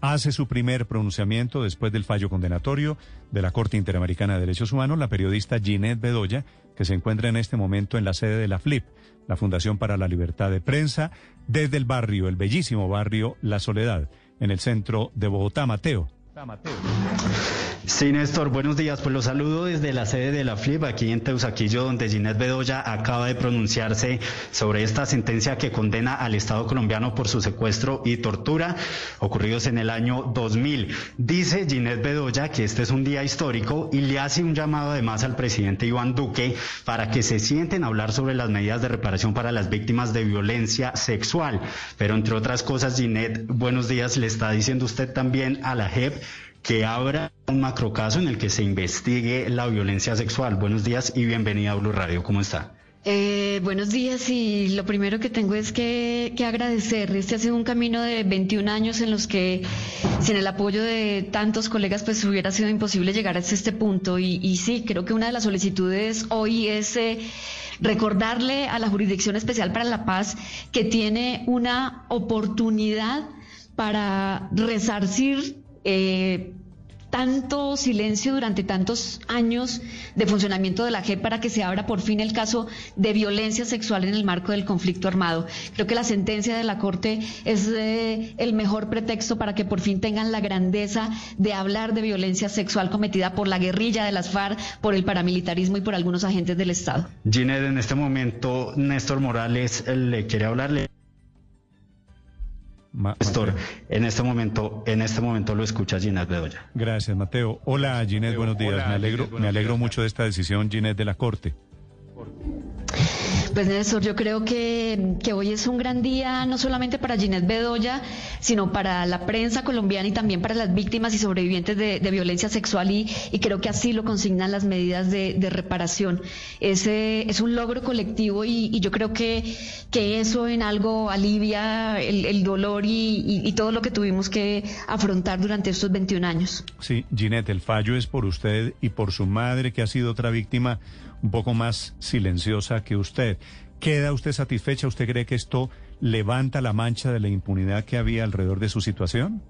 hace su primer pronunciamiento después del fallo condenatorio de la Corte Interamericana de Derechos Humanos, la periodista Ginette Bedoya, que se encuentra en este momento en la sede de la FLIP, la Fundación para la Libertad de Prensa, desde el barrio, el bellísimo barrio La Soledad, en el centro de Bogotá. Mateo. Mateo. Sí, Néstor, buenos días. Pues los saludo desde la sede de la FLIP, aquí en Teusaquillo, donde Ginette Bedoya acaba de pronunciarse sobre esta sentencia que condena al Estado colombiano por su secuestro y tortura ocurridos en el año 2000. Dice Ginette Bedoya que este es un día histórico y le hace un llamado además al presidente Iván Duque para que se sienten a hablar sobre las medidas de reparación para las víctimas de violencia sexual. Pero entre otras cosas, Ginette, buenos días, le está diciendo usted también a la JEP que abra un macrocaso en el que se investigue la violencia sexual. Buenos días y bienvenida a Blue Radio. ¿Cómo está? Eh, buenos días y lo primero que tengo es que, agradecer. Este ha sido un camino de 21 años en los que sin el apoyo de tantos colegas pues hubiera sido imposible llegar hasta este punto y, sí, creo que una de las solicitudes hoy es eh, recordarle a la Jurisdicción Especial para la Paz que tiene una oportunidad para resarcir eh, tanto silencio durante tantos años de funcionamiento de la JEP para que se abra por fin el caso de violencia sexual en el marco del conflicto armado. Creo que la sentencia de la Corte es eh, el mejor pretexto para que por fin tengan la grandeza de hablar de violencia sexual cometida por la guerrilla de las FARC, por el paramilitarismo y por algunos agentes del Estado. Ginette, en este momento Néstor Morales le quiere hablarle. Néstor, en este momento, en este momento lo escucha Ginette Bedoya. Gracias, Mateo. Hola, Ginette, buenos días. me alegro, me alegro mucho de esta decisión, Ginette, de la Corte. Pues Néstor, yo creo que, hoy es un gran día no solamente para Ginette Bedoya, sino para la prensa colombiana y también para las víctimas y sobrevivientes de, violencia sexual y, creo que así lo consignan las medidas de, reparación. Ese es un logro colectivo y, yo creo que, que eso en algo alivia el, dolor y, y, todo lo que tuvimos que afrontar durante estos 21 años. Sí, Ginette, el fallo es por usted y por su madre que ha sido otra víctima un poco más silenciosa que usted. ¿Queda usted satisfecha? ¿Usted cree que esto levanta la mancha de la impunidad que había alrededor de su situación?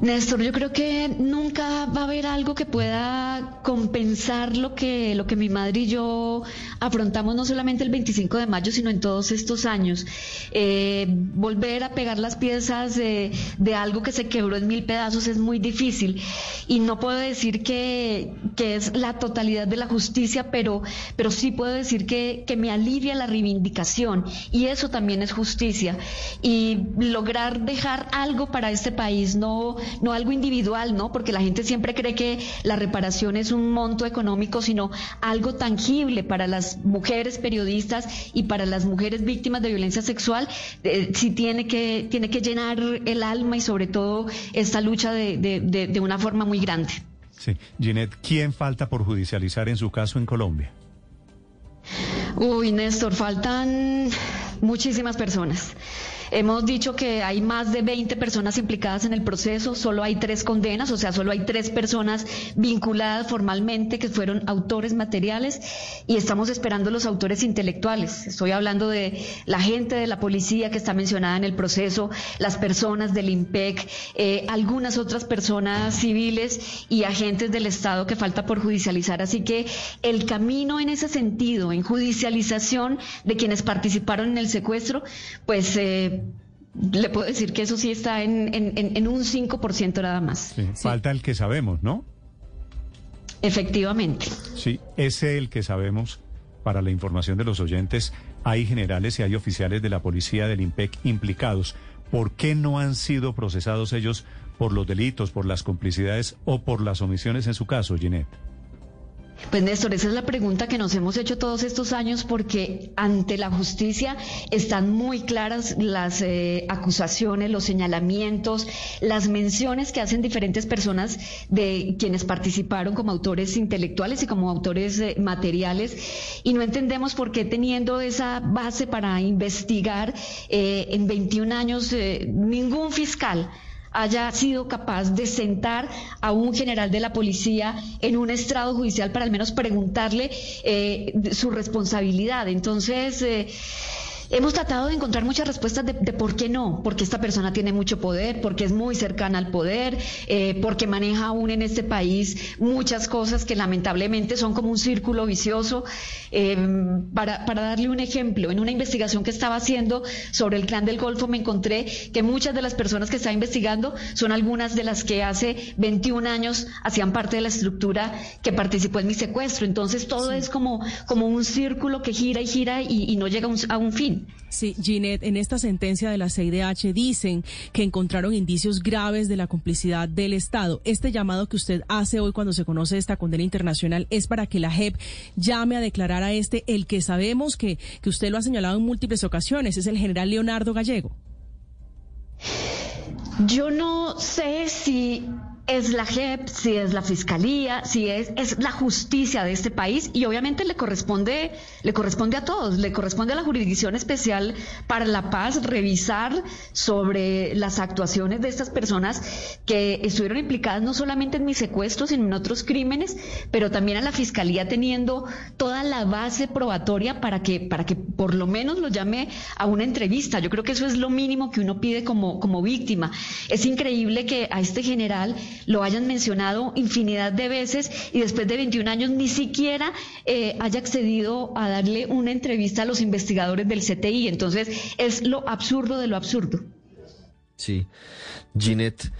Néstor, yo creo que nunca va a haber algo que pueda compensar lo que, lo que mi madre y yo afrontamos no solamente el 25 de mayo, sino en todos estos años. Eh, volver a pegar las piezas de, algo que se quebró en mil pedazos es muy difícil. Y no puedo decir que, es la totalidad de la justicia, pero, pero sí puedo decir que, que me alivia la reivindicación. Y eso también es justicia. Y lograr dejar algo para este país, no no algo individual, ¿no? Porque la gente siempre cree que la reparación es un monto económico, sino algo tangible para las mujeres periodistas y para las mujeres víctimas de violencia sexual, eh, sí tiene que, tiene que llenar el alma y sobre todo esta lucha de, de una forma muy grande. Sí, Ginette, ¿quién falta por judicializar en su caso en Colombia? Uy, Néstor, faltan muchísimas personas. Hemos dicho que hay más de 20 personas implicadas en el proceso, solo hay tres condenas, o sea, solo hay tres personas vinculadas formalmente que fueron autores materiales y estamos esperando los autores intelectuales. Estoy hablando de la gente de la policía que está mencionada en el proceso, las personas del IMPEC, eh, algunas otras personas civiles y agentes del Estado que falta por judicializar. Así que el camino en ese sentido, en judicialización de quienes participaron en el secuestro, pues eh, le puedo decir que eso sí está en, en, un 5% nada más. Falta el que sabemos, ¿no? Efectivamente. Sí, ese el que sabemos, para la información de los oyentes, hay generales y hay oficiales de la policía del IMPEC implicados. ¿Por qué no han sido procesados ellos por los delitos, por las complicidades o por las omisiones en su caso, Ginette? Pues Néstor, esa es la pregunta que nos hemos hecho todos estos años porque ante la justicia están muy claras las eh, acusaciones, los señalamientos, las menciones que hacen diferentes personas de quienes participaron como autores intelectuales y como autores eh, materiales. Y no entendemos por qué teniendo esa base para investigar eh, en 21 años ningún fiscal haya sido capaz de sentar a un general de la policía en un estrado judicial para al menos preguntarle eh, su responsabilidad. Entonces, eh, Hemos tratado de encontrar muchas respuestas de, por qué no, porque esta persona tiene mucho poder, porque es muy cercana al poder, eh, porque maneja aún en este país muchas cosas que lamentablemente son como un círculo vicioso. Eh, para, para darle un ejemplo, en una investigación que estaba haciendo sobre el clan del Golfo me encontré que muchas de las personas que estaba investigando son algunas de las que hace 21 años hacían parte de la estructura que participó en mi secuestro. Entonces todo es como, como un círculo que gira y gira y, no llega a un fin. Sí, Ginette, en esta sentencia de la CIDH dicen que encontraron indicios graves de la complicidad del Estado. Este llamado que usted hace hoy cuando se conoce esta condena internacional es para que la JEP llame a declarar a este, el que sabemos que, que usted lo ha señalado en múltiples ocasiones, es el general Leonardo Gallego. Yo no sé si es la JEP, si es la fiscalía, si es, es la justicia de este país y obviamente le corresponde, le corresponde a todos, le corresponde a la Jurisdicción Especial para la Paz revisar sobre las actuaciones de estas personas que estuvieron implicadas no solamente en mi secuestro, sino en otros crímenes, pero también a la fiscalía teniendo toda la base probatoria para que, para que por lo menos lo llame a una entrevista. Yo creo que eso es lo mínimo que uno pide como, como víctima. Es increíble que a este general lo hayan mencionado infinidad de veces y después de 21 años ni siquiera eh, haya accedido a darle una entrevista a los investigadores del CTI. Entonces es lo absurdo de lo absurdo. Sí. Ginette.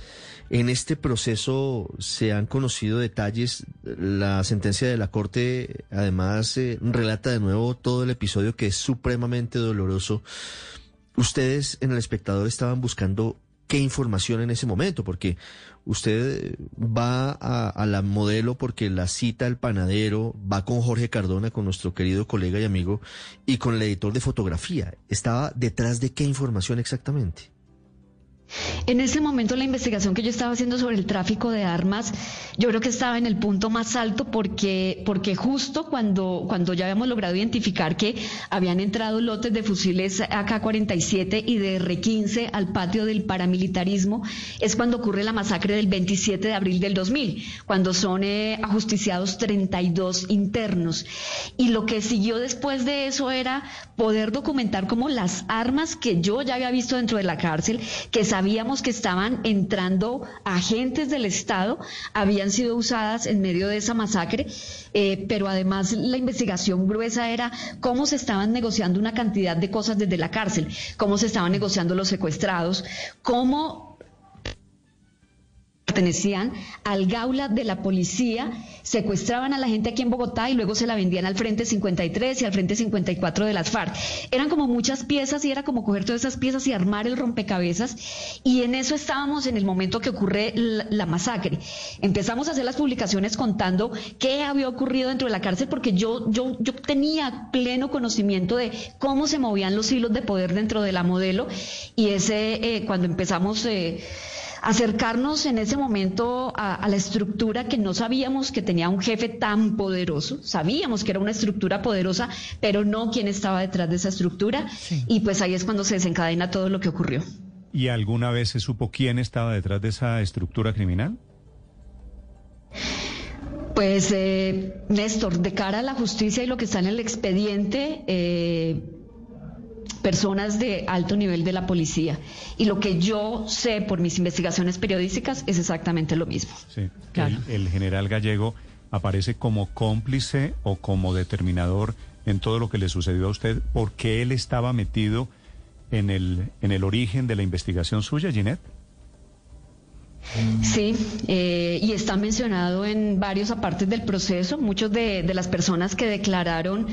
En este proceso se han conocido detalles. La sentencia de la Corte además eh, relata de nuevo todo el episodio que es supremamente doloroso. Ustedes en el espectador estaban buscando qué información en ese momento, porque usted va a, la modelo porque la cita el panadero, va con Jorge Cardona, con nuestro querido colega y amigo, y con el editor de fotografía. ¿Estaba detrás de qué información exactamente? En ese momento la investigación que yo estaba haciendo sobre el tráfico de armas, yo creo que estaba en el punto más alto porque, porque justo cuando, cuando ya habíamos logrado identificar que habían entrado lotes de fusiles AK-47 y de R-15 al patio del paramilitarismo, es cuando ocurre la masacre del 27 de abril del 2000, cuando son eh, ajusticiados 32 internos. Y lo que siguió después de eso era poder documentar como las armas que yo ya había visto dentro de la cárcel, que sabíamos que estaban entrando agentes del Estado, habían sido usadas en medio de esa masacre, eh, pero además la investigación gruesa era cómo se estaban negociando una cantidad de cosas desde la cárcel, cómo se estaban negociando los secuestrados, cómo pertenecían al gaula de la policía, secuestraban a la gente aquí en Bogotá y luego se la vendían al Frente 53 y al Frente 54 de las FARC. Eran como muchas piezas y era como coger todas esas piezas y armar el rompecabezas y en eso estábamos en el momento que ocurre la, masacre. Empezamos a hacer las publicaciones contando qué había ocurrido dentro de la cárcel porque yo, yo, yo tenía pleno conocimiento de cómo se movían los hilos de poder dentro de la modelo y ese eh, cuando empezamos... Eh, acercarnos en ese momento a, la estructura que no sabíamos que tenía un jefe tan poderoso, sabíamos que era una estructura poderosa, pero no quién estaba detrás de esa estructura, y pues ahí es cuando se desencadena todo lo que ocurrió. ¿Y alguna vez se supo quién estaba detrás de esa estructura criminal? Pues, eh, Néstor, de cara a la justicia y lo que está en el expediente, eh, personas de alto nivel de la policía. Y lo que yo sé por mis investigaciones periodísticas es exactamente lo mismo. Sí, el, general Gallego aparece como cómplice o como determinador en todo lo que le sucedió a usted, porque él estaba metido en el, en el origen de la investigación suya, Ginette. Sí, eh, y está mencionado en varios apartes del proceso. Muchos de, las personas que declararon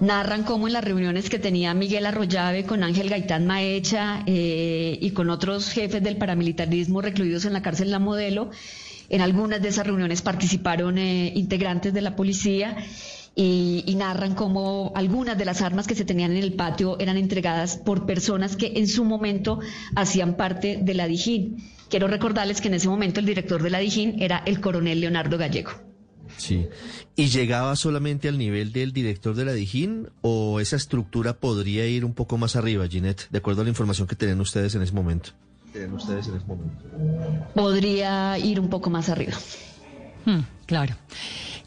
narran cómo en las reuniones que tenía Miguel Arroyave con Ángel Gaitán Maecha eh, y con otros jefes del paramilitarismo recluidos en la cárcel La Modelo, en algunas de esas reuniones participaron eh, integrantes de la policía. Y, y, narran cómo algunas de las armas que se tenían en el patio eran entregadas por personas que en su momento hacían parte de la Dijín. Quiero recordarles que en ese momento el director de la Dijín era el coronel Leonardo Gallego. Sí. ¿Y llegaba solamente al nivel del director de la Dijín o esa estructura podría ir un poco más arriba, Ginette, de acuerdo a la información que tienen ustedes en ese momento? Tienen ustedes en ese momento. Podría ir un poco más arriba. Hmm, claro.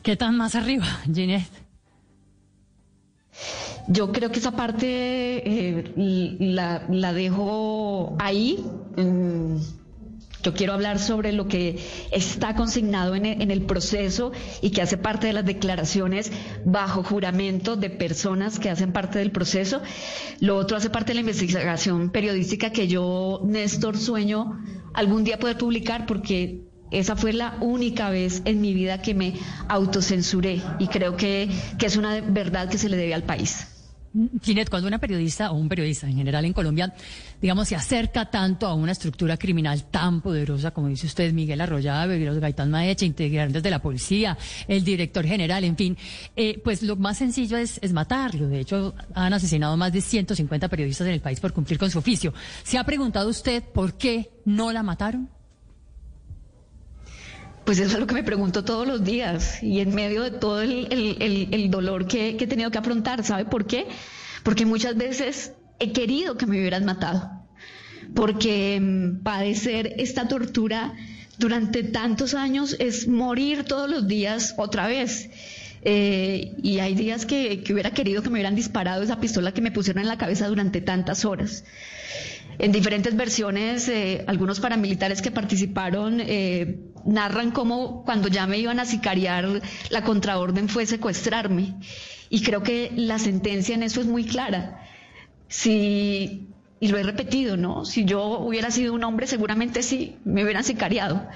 ¿Qué tan más arriba, Ginette? Yo creo que esa parte eh, la, la, dejo ahí. Yo quiero hablar sobre lo que está consignado en el, proceso y que hace parte de las declaraciones bajo juramento de personas que hacen parte del proceso. Lo otro hace parte de la investigación periodística que yo, Néstor, sueño algún día poder publicar porque esa fue la única vez en mi vida que me autocensuré y creo que, que es una verdad que se le debe al país. Ginette, cuando una periodista o un periodista en general en Colombia, digamos, se acerca tanto a una estructura criminal tan poderosa, como dice usted, Miguel Arroyave, los Gaitán Maecha, integrantes de la policía, el director general, en fin, eh, pues lo más sencillo es, es matarlo. De hecho, han asesinado más de 150 periodistas en el país por cumplir con su oficio. ¿Se ha preguntado usted por qué no la mataron? Pues eso es lo que me pregunto todos los días y en medio de todo el, dolor que, he tenido que afrontar. ¿Sabe por qué? Porque muchas veces he querido que me hubieran matado. Porque mm, padecer esta tortura durante tantos años es morir todos los días otra vez. Eh, y hay días que, hubiera querido que me hubieran disparado esa pistola que me pusieron en la cabeza durante tantas horas. En diferentes versiones, eh, algunos paramilitares que participaron eh, narran cómo cuando ya me iban a sicariar, la contraorden fue secuestrarme. Y creo que la sentencia en eso es muy clara. Si, y lo he repetido, ¿no? Si yo hubiera sido un hombre, seguramente sí, me hubieran sicariado.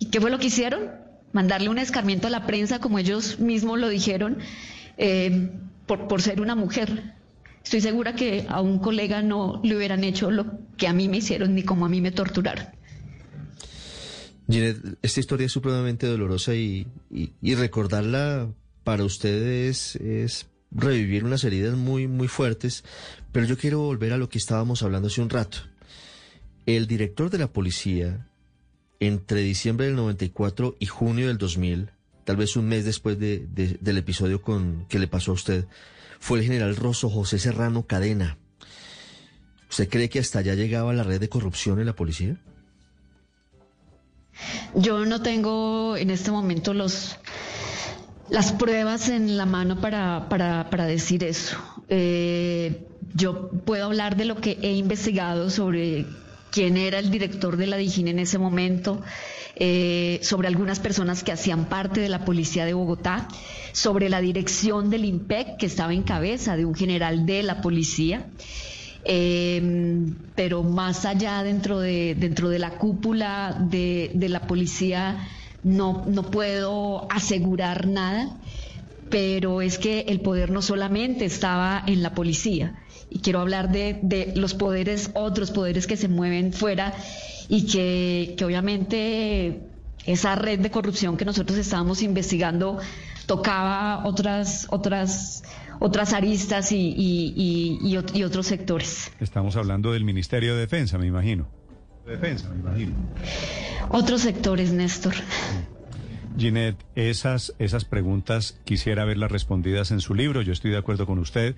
¿Y qué fue lo que hicieron? Mandarle un escarmiento a la prensa, como ellos mismos lo dijeron, eh, por, por ser una mujer. Estoy segura que a un colega no le hubieran hecho lo que a mí me hicieron ni como a mí me torturaron. Ginette, esta historia es supremamente dolorosa y, recordarla para ustedes es revivir unas heridas muy, muy fuertes, pero yo quiero volver a lo que estábamos hablando hace un rato. El director de la policía, entre diciembre del 94 y junio del 2000, tal vez un mes después de, del episodio con, que le pasó a usted, fue el general Rosso José Serrano Cadena. ¿Usted cree que hasta allá llegaba la red de corrupción en la policía? Yo no tengo en este momento los las pruebas en la mano para, para, decir eso. Eh, yo puedo hablar de lo que he investigado sobre quién era el director de la DIGIN en ese momento, eh, sobre algunas personas que hacían parte de la policía de Bogotá, sobre la dirección del IMPEC que estaba en cabeza de un general de la policía. Em, pero más allá dentro de, dentro de la cúpula de, la policía no, no puedo asegurar nada, pero es que el poder no solamente estaba en la policía, y quiero hablar de, de los poderes, otros poderes que se mueven fuera y que, que obviamente esa red de corrupción que nosotros estábamos investigando tocaba otras, otras otras aristas y, otros sectores. Estamos hablando del Ministerio de Defensa, me imagino. Defensa, me imagino. Otros sectores, Néstor. Ginette, esas, esas preguntas quisiera verlas respondidas en su libro. Yo estoy de acuerdo con usted.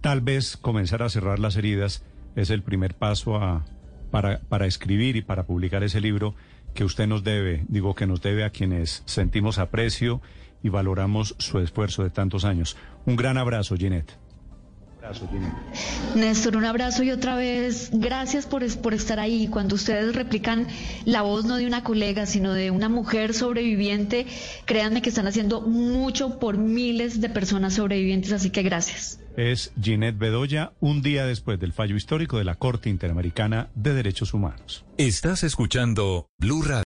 Tal vez comenzar a cerrar las heridas es el primer paso a, para, para escribir y para publicar ese libro que usted nos debe, digo que nos debe a quienes sentimos aprecio y valoramos su esfuerzo de tantos años. Un gran abrazo, Ginette. Néstor, un abrazo y otra vez gracias por, por estar ahí. Cuando ustedes replican la voz no de una colega, sino de una mujer sobreviviente, créanme que están haciendo mucho por miles de personas sobrevivientes, así que gracias. Es Ginette Bedoya, un día después del fallo histórico de la Corte Interamericana de Derechos Humanos. Estás escuchando Blue Radio.